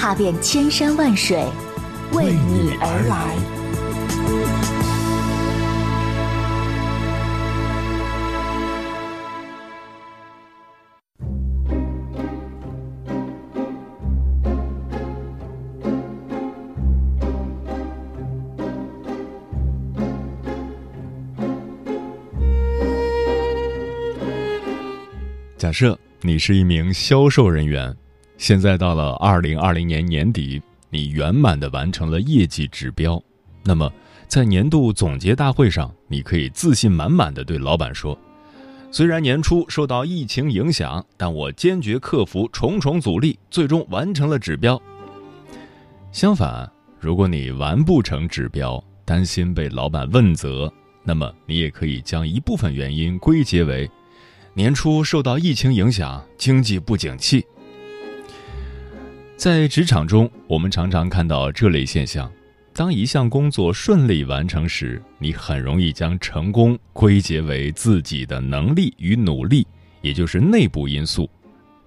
踏遍千山万水，为你而来。假设你是一名销售人员。现在到了二零二零年年底，你圆满的完成了业绩指标，那么在年度总结大会上，你可以自信满满的对老板说：“虽然年初受到疫情影响，但我坚决克服重重阻力，最终完成了指标。”相反，如果你完不成指标，担心被老板问责，那么你也可以将一部分原因归结为年初受到疫情影响，经济不景气。在职场中，我们常常看到这类现象：当一项工作顺利完成时，你很容易将成功归结为自己的能力与努力，也就是内部因素；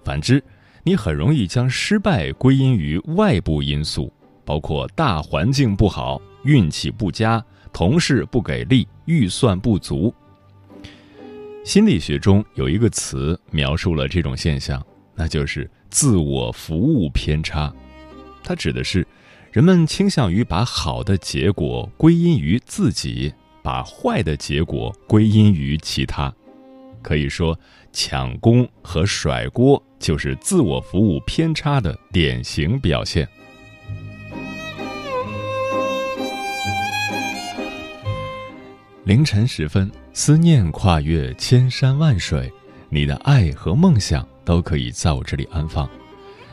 反之，你很容易将失败归因于外部因素，包括大环境不好、运气不佳、同事不给力、预算不足。心理学中有一个词描述了这种现象，那就是。自我服务偏差，它指的是人们倾向于把好的结果归因于自己，把坏的结果归因于其他。可以说，抢功和甩锅就是自我服务偏差的典型表现。凌晨时分，思念跨越千山万水，你的爱和梦想。都可以在我这里安放。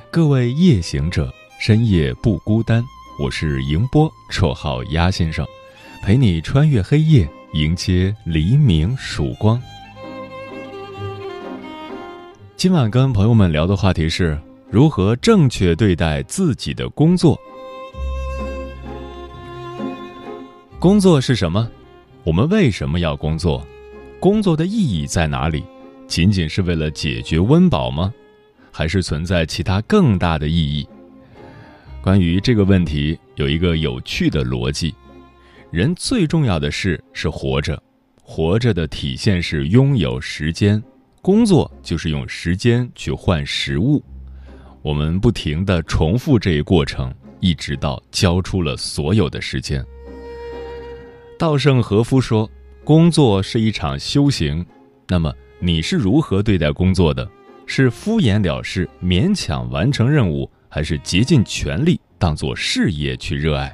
各位夜行者，深夜不孤单。我是迎波，绰号鸭先生，陪你穿越黑夜，迎接黎明曙光。今晚跟朋友们聊的话题是如何正确对待自己的工作。工作是什么？我们为什么要工作？工作的意义在哪里？仅仅是为了解决温饱吗？还是存在其他更大的意义？关于这个问题，有一个有趣的逻辑：人最重要的事是活着，活着的体现是拥有时间，工作就是用时间去换食物。我们不停的重复这一过程，一直到交出了所有的时间。稻盛和夫说：“工作是一场修行。”那么。你是如何对待工作的？是敷衍了事、勉强完成任务，还是竭尽全力当做事业去热爱？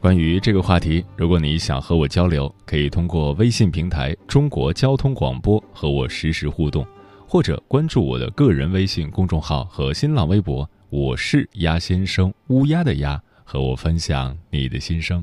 关于这个话题，如果你想和我交流，可以通过微信平台“中国交通广播”和我实时互动，或者关注我的个人微信公众号和新浪微博，我是鸭先生，乌鸦的鸭，和我分享你的心声。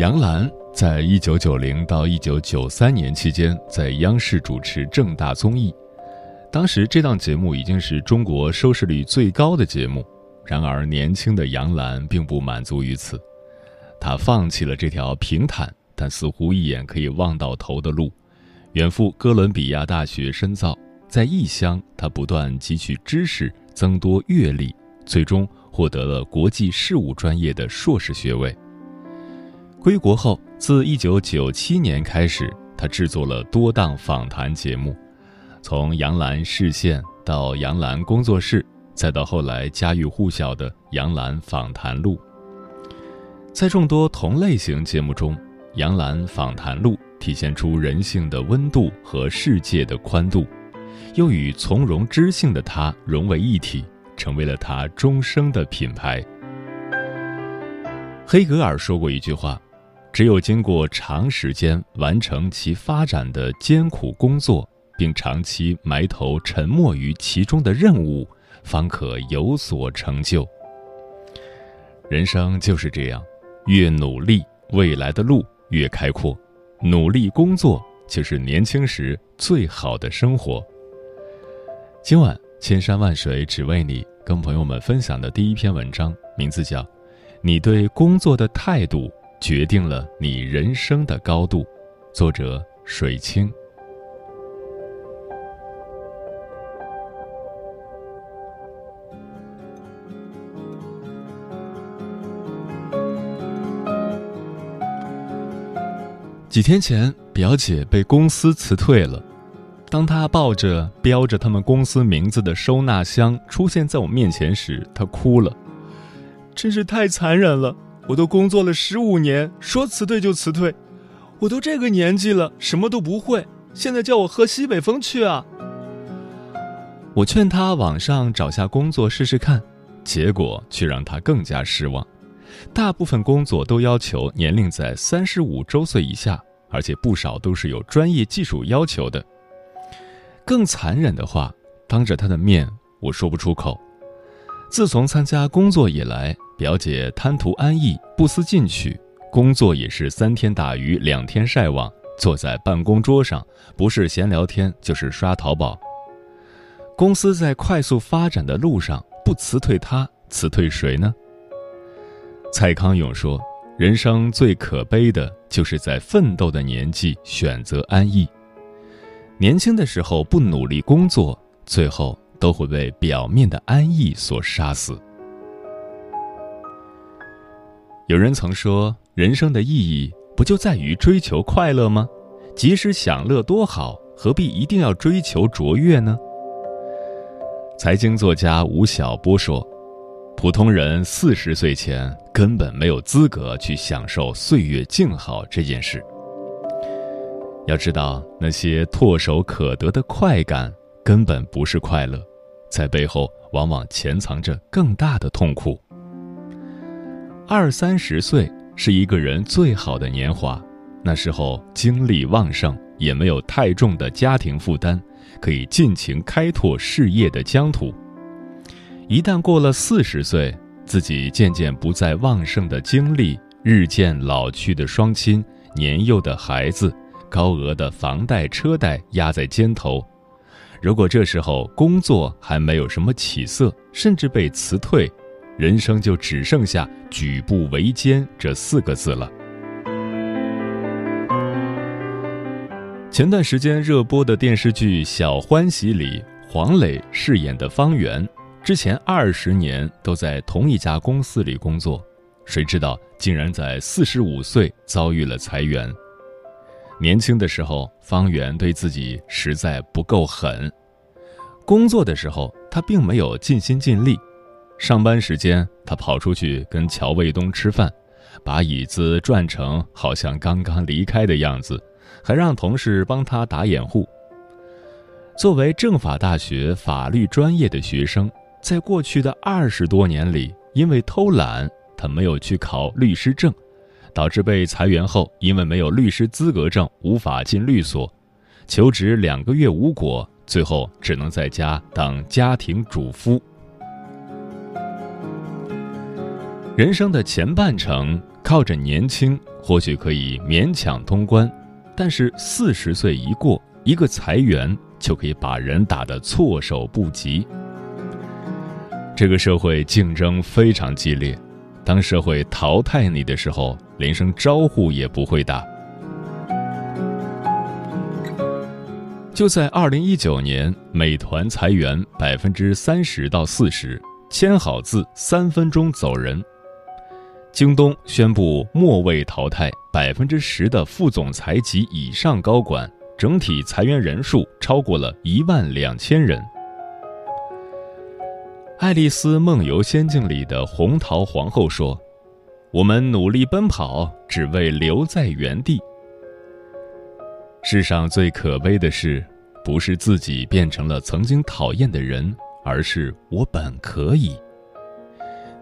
杨澜在一九九零到一九九三年期间，在央视主持正大综艺。当时这档节目已经是中国收视率最高的节目。然而，年轻的杨澜并不满足于此，她放弃了这条平坦但似乎一眼可以望到头的路，远赴哥伦比亚大学深造。在异乡，她不断汲取知识，增多阅历，最终获得了国际事务专业的硕士学位。归国后，自1997年开始，他制作了多档访谈节目，从杨澜视线到杨澜工作室，再到后来家喻户晓的《杨澜访谈录》。在众多同类型节目中，《杨澜访谈录》体现出人性的温度和世界的宽度，又与从容知性的他融为一体，成为了他终生的品牌。黑格尔说过一句话。只有经过长时间完成其发展的艰苦工作，并长期埋头沉没于其中的任务，方可有所成就。人生就是这样，越努力，未来的路越开阔。努力工作就是年轻时最好的生活。今晚千山万水只为你，跟朋友们分享的第一篇文章，名字叫《你对工作的态度》。决定了你人生的高度。作者：水清。几天前，表姐被公司辞退了。当她抱着标着他们公司名字的收纳箱出现在我面前时，她哭了。真是太残忍了！我都工作了十五年，说辞退就辞退。我都这个年纪了，什么都不会，现在叫我喝西北风去啊！我劝他网上找下工作试试看，结果却让他更加失望。大部分工作都要求年龄在三十五周岁以下，而且不少都是有专业技术要求的。更残忍的话，当着他的面我说不出口。自从参加工作以来，表姐贪图安逸，不思进取，工作也是三天打鱼两天晒网，坐在办公桌上，不是闲聊天就是刷淘宝。公司在快速发展的路上，不辞退他，辞退谁呢？蔡康永说：“人生最可悲的就是在奋斗的年纪选择安逸。年轻的时候不努力工作，最后都会被表面的安逸所杀死。”有人曾说：“人生的意义不就在于追求快乐吗？即使享乐多好，何必一定要追求卓越呢？”财经作家吴晓波说。普通人四十岁前根本没有资格去享受岁月静好这件事。要知道，那些唾手可得的快感根本不是快乐，在背后往往潜藏着更大的痛苦。二三十岁是一个人最好的年华，那时候精力旺盛，也没有太重的家庭负担，可以尽情开拓事业的疆土。一旦过了四十岁，自己渐渐不再旺盛的精力，日渐老去的双亲，年幼的孩子，高额的房贷车贷压在肩头。如果这时候工作还没有什么起色，甚至被辞退，人生就只剩下举步维艰这四个字了。前段时间热播的电视剧《小欢喜》里，黄磊饰演的方圆。之前二十年都在同一家公司里工作，谁知道竟然在四十五岁遭遇了裁员。年轻的时候，方圆对自己实在不够狠。工作的时候，他并没有尽心尽力。上班时间，他跑出去跟乔卫东吃饭，把椅子转成好像刚刚离开的样子，还让同事帮他打掩护。作为政法大学法律专业的学生。在过去的二十多年里，因为偷懒，他没有去考律师证，导致被裁员后，因为没有律师资格证，无法进律所，求职两个月无果，最后只能在家当家庭主夫。人生的前半程靠着年轻，或许可以勉强通关，但是四十岁一过，一个裁员就可以把人打得措手不及。这个社会竞争非常激烈，当社会淘汰你的时候，连声招呼也不会打。就在二零一九年，美团裁员百分之三十到四十，签好字三分钟走人。京东宣布末位淘汰百分之十的副总裁级以上高管，整体裁员人数超过了一万两千人。《爱丽丝梦游仙境》里的红桃皇后说：“我们努力奔跑，只为留在原地。”世上最可悲的事，不是自己变成了曾经讨厌的人，而是我本可以。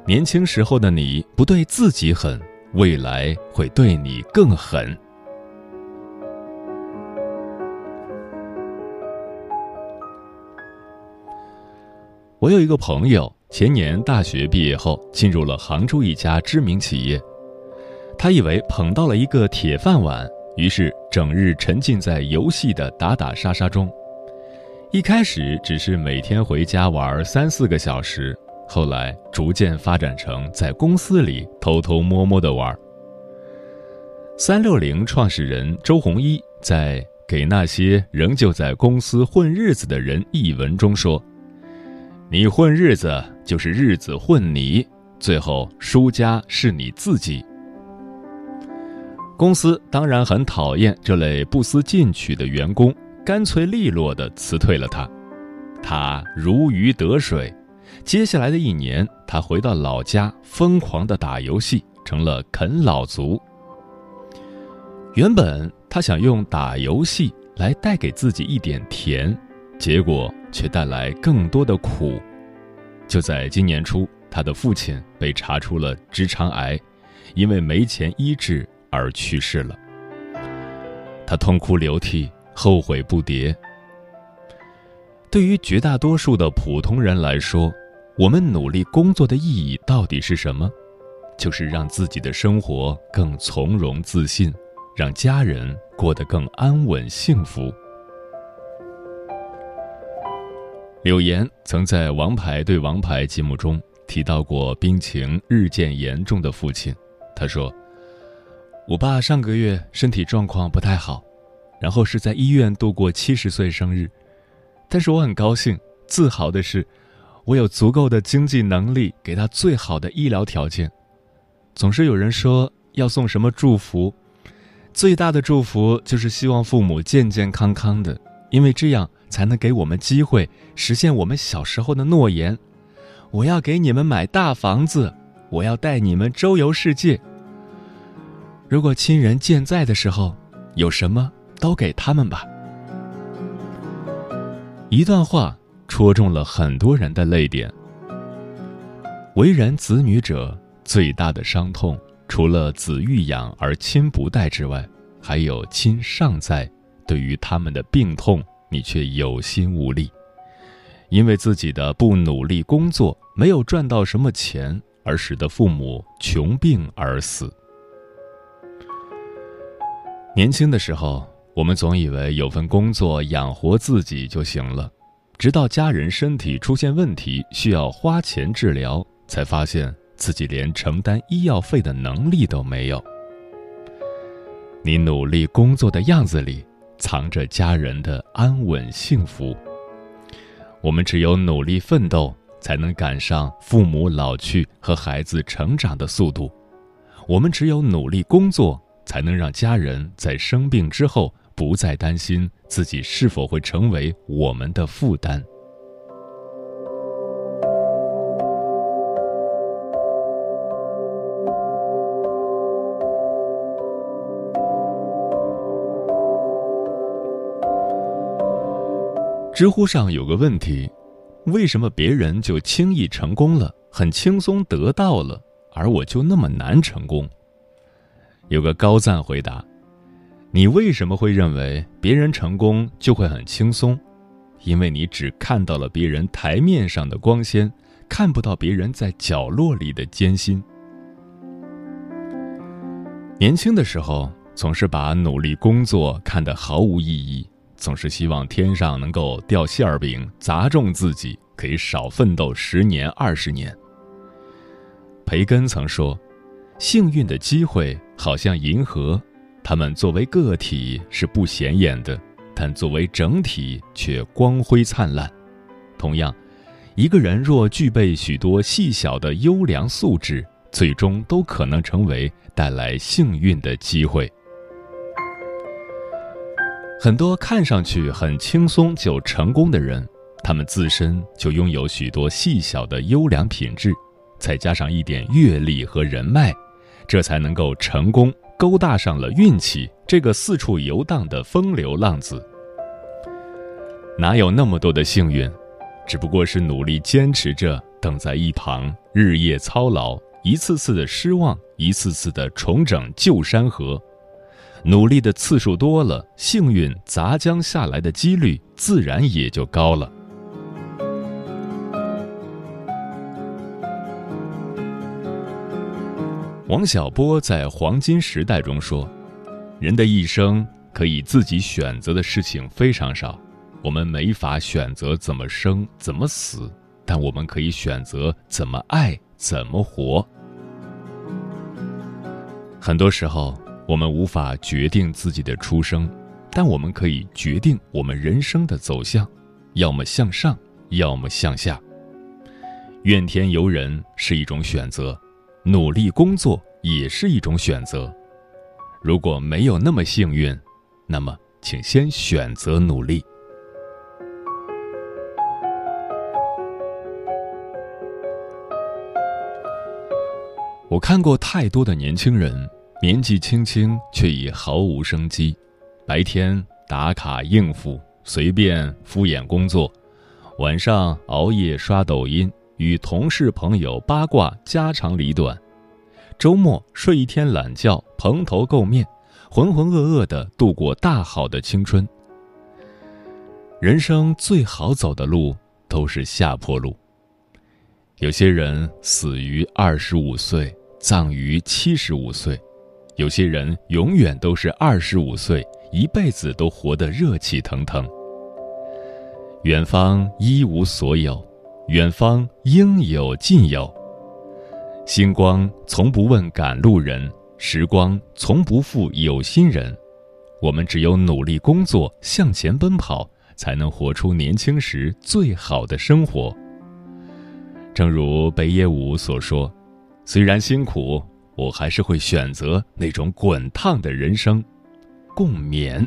年轻时候的你不对自己狠，未来会对你更狠。我有一个朋友，前年大学毕业后进入了杭州一家知名企业。他以为捧到了一个铁饭碗，于是整日沉浸在游戏的打打杀杀中。一开始只是每天回家玩三四个小时，后来逐渐发展成在公司里偷偷摸摸的玩。三六零创始人周鸿祎在《给那些仍旧在公司混日子的人》一文中说。你混日子，就是日子混你，最后输家是你自己。公司当然很讨厌这类不思进取的员工，干脆利落的辞退了他。他如鱼得水，接下来的一年，他回到老家，疯狂的打游戏，成了啃老族。原本他想用打游戏来带给自己一点甜，结果。却带来更多的苦。就在今年初，他的父亲被查出了直肠癌，因为没钱医治而去世了。他痛哭流涕，后悔不迭。对于绝大多数的普通人来说，我们努力工作的意义到底是什么？就是让自己的生活更从容自信，让家人过得更安稳幸福。柳岩曾在《王牌对王牌》节目中提到过病情日渐严重的父亲。他说：“我爸上个月身体状况不太好，然后是在医院度过七十岁生日。但是我很高兴、自豪的是，我有足够的经济能力给他最好的医疗条件。总是有人说要送什么祝福，最大的祝福就是希望父母健健康康的，因为这样。”才能给我们机会实现我们小时候的诺言。我要给你们买大房子，我要带你们周游世界。如果亲人健在的时候，有什么都给他们吧。一段话戳中了很多人的泪点。为人子女者最大的伤痛，除了子欲养而亲不待之外，还有亲尚在，对于他们的病痛。你却有心无力，因为自己的不努力工作，没有赚到什么钱，而使得父母穷病而死。年轻的时候，我们总以为有份工作养活自己就行了，直到家人身体出现问题，需要花钱治疗，才发现自己连承担医药费的能力都没有。你努力工作的样子里。藏着家人的安稳幸福。我们只有努力奋斗，才能赶上父母老去和孩子成长的速度；我们只有努力工作，才能让家人在生病之后不再担心自己是否会成为我们的负担。知乎上有个问题：为什么别人就轻易成功了，很轻松得到了，而我就那么难成功？有个高赞回答：你为什么会认为别人成功就会很轻松？因为你只看到了别人台面上的光鲜，看不到别人在角落里的艰辛。年轻的时候，总是把努力工作看得毫无意义。总是希望天上能够掉馅儿饼砸中自己，可以少奋斗十年二十年。培根曾说：“幸运的机会好像银河，他们作为个体是不显眼的，但作为整体却光辉灿烂。同样，一个人若具备许多细小的优良素质，最终都可能成为带来幸运的机会。”很多看上去很轻松就成功的人，他们自身就拥有许多细小的优良品质，再加上一点阅历和人脉，这才能够成功勾搭上了运气这个四处游荡的风流浪子。哪有那么多的幸运？只不过是努力坚持着，等在一旁，日夜操劳，一次次的失望，一次次的重整旧山河。努力的次数多了，幸运砸江下来的几率自然也就高了。王小波在《黄金时代》中说：“人的一生可以自己选择的事情非常少，我们没法选择怎么生怎么死，但我们可以选择怎么爱怎么活。很多时候。”我们无法决定自己的出生，但我们可以决定我们人生的走向，要么向上，要么向下。怨天尤人是一种选择，努力工作也是一种选择。如果没有那么幸运，那么请先选择努力。我看过太多的年轻人。年纪轻轻却已毫无生机，白天打卡应付，随便敷衍工作，晚上熬夜刷抖音，与同事朋友八卦家长里短；周末睡一天懒觉，蓬头垢面，浑浑噩噩的度过大好的青春。人生最好走的路都是下坡路。有些人死于二十五岁，葬于七十五岁；有些人永远都是二十五岁，一辈子都活得热气腾腾。远方一无所有，远方应有尽有。星光从不问赶路人，时光从不负有心人。我们只有努力工作，向前奔跑，才能活出年轻时最好的生活。正如北野武所说：“虽然辛苦，我还是会选择那种滚烫的人生。”共勉。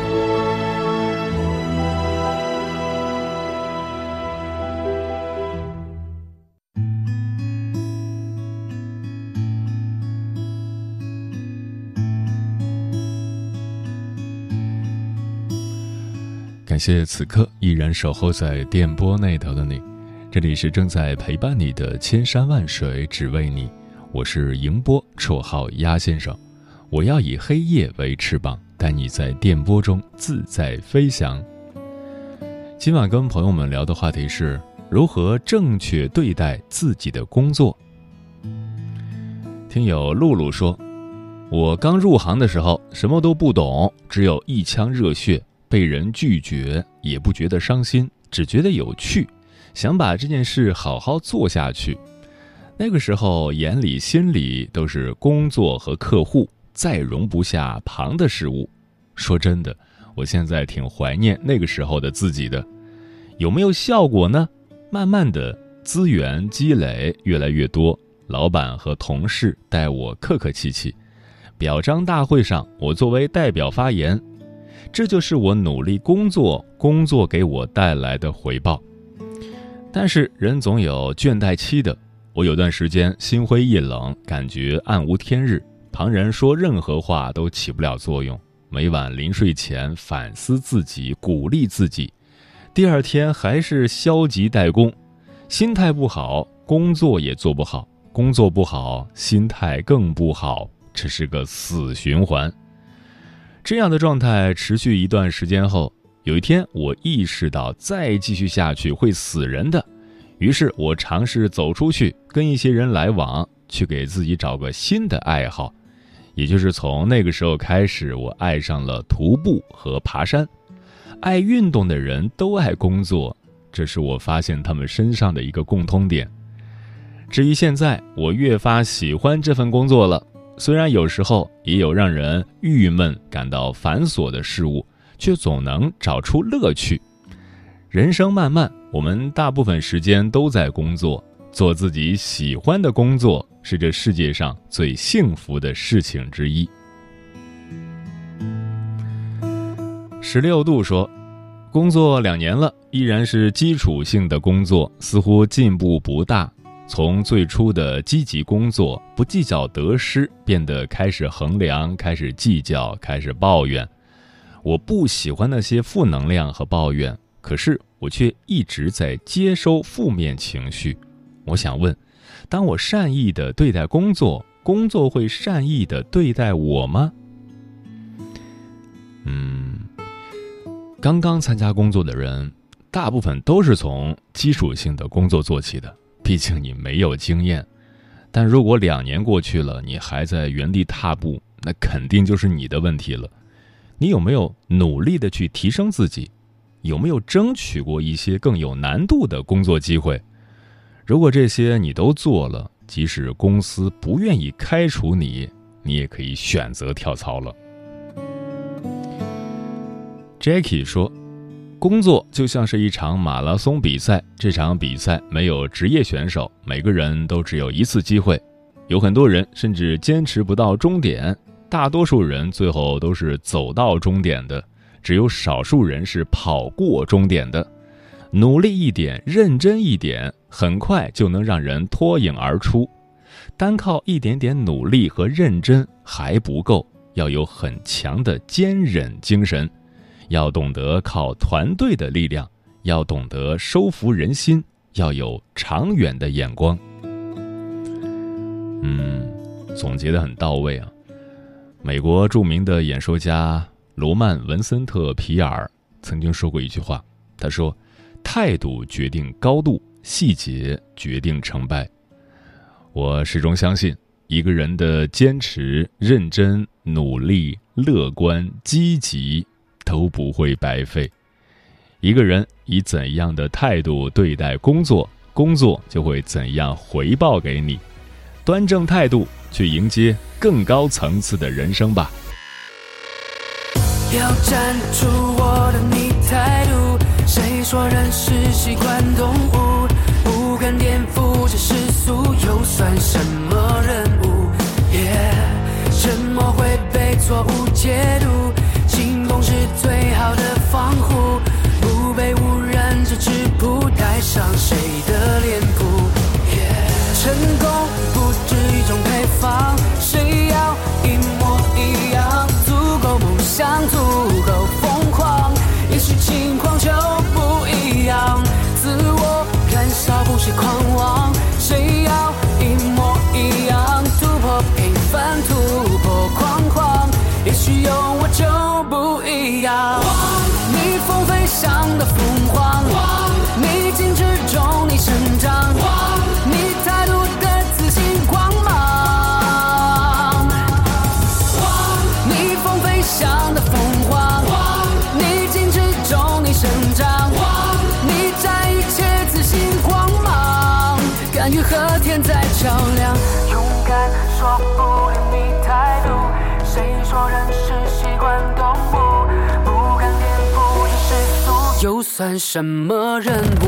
谢此刻依然守候在电波那头的你，这里是正在陪伴你的千山万水只为你，我是迎波，绰号鸭先生。我要以黑夜为翅膀，带你在电波中自在飞翔。今晚跟朋友们聊的话题是如何正确对待自己的工作。听友露露说，我刚入行的时候什么都不懂，只有一腔热血。被人拒绝也不觉得伤心，只觉得有趣，想把这件事好好做下去。那个时候眼里心里都是工作和客户，再容不下旁的事物。说真的，我现在挺怀念那个时候的自己的。有没有效果呢？慢慢的，资源积累越来越多，老板和同事待我客客气气，表彰大会上我作为代表发言。这就是我努力工作，工作给我带来的回报。但是人总有倦怠期的，我有段时间心灰意冷，感觉暗无天日，旁人说任何话都起不了作用。每晚临睡前反思自己，鼓励自己，第二天还是消极怠工，心态不好，工作也做不好，工作不好，心态更不好，这是个死循环。这样的状态持续一段时间后，有一天我意识到再继续下去会死人的，于是我尝试走出去，跟一些人来往，去给自己找个新的爱好。也就是从那个时候开始，我爱上了徒步和爬山。爱运动的人都爱工作，这是我发现他们身上的一个共通点。至于现在，我越发喜欢这份工作了。虽然有时候也有让人郁闷、感到繁琐的事物，却总能找出乐趣。人生漫漫，我们大部分时间都在工作，做自己喜欢的工作是这世界上最幸福的事情之一。十六度说，工作两年了，依然是基础性的工作，似乎进步不大。从最初的积极工作、不计较得失，变得开始衡量、开始计较、开始抱怨。我不喜欢那些负能量和抱怨，可是我却一直在接收负面情绪。我想问：当我善意的对待工作，工作会善意的对待我吗？嗯，刚刚参加工作的人，大部分都是从基础性的工作做起的。毕竟你没有经验，但如果两年过去了，你还在原地踏步，那肯定就是你的问题了。你有没有努力的去提升自己？有没有争取过一些更有难度的工作机会？如果这些你都做了，即使公司不愿意开除你，你也可以选择跳槽了。Jackie 说：“工作就像是一场马拉松比赛，这场比赛没有职业选手，每个人都只有一次机会。有很多人甚至坚持不到终点，大多数人最后都是走到终点的，只有少数人是跑过终点的。努力一点，认真一点，很快就能让人脱颖而出。单靠一点点努力和认真还不够，要有很强的坚忍精神，要懂得靠团队的力量，要懂得收服人心，要有长远的眼光。嗯，总结的很到位啊。美国著名的演说家罗曼·文森特·皮尔曾经说过一句话，他说。态度决定高度，细节决定成败。我始终相信，一个人的坚持、认真、努力、乐观、积极都不会白费。一个人以怎样的态度对待工作，工作就会怎样回报给你。端正态度，去迎接更高层次的人生吧。要站出我的你态度。谁说人是习惯动物？不敢颠覆这世俗，又算什么人物？耶，沉默会被错误解读，是最好的防护，不被污染这质朴，带上谁的脸谱？算什么人物？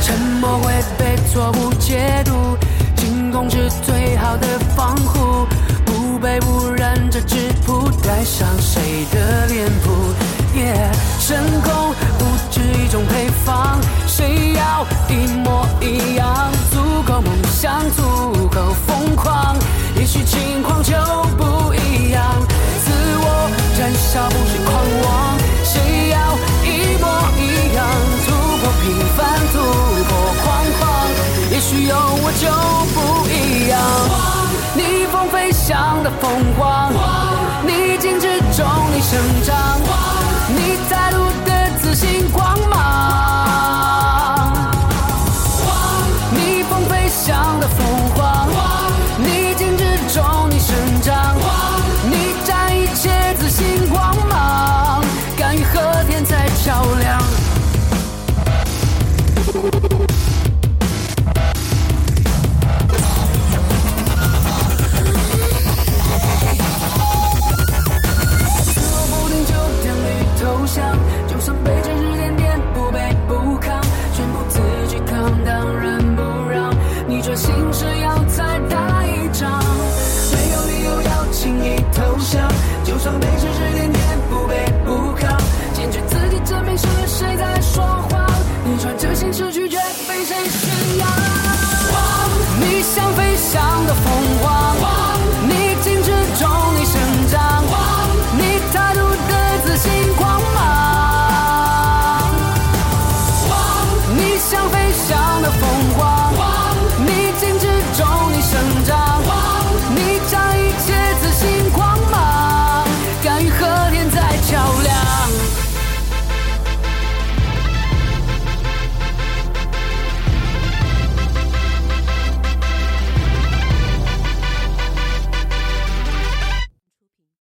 沉默会被错误解读，进攻是最好的防护，不被污染这质朴，带上谁的脸谱？成功不止一种配方，谁要一模一样？疯狂，逆境之中你生长。你态度的自信光。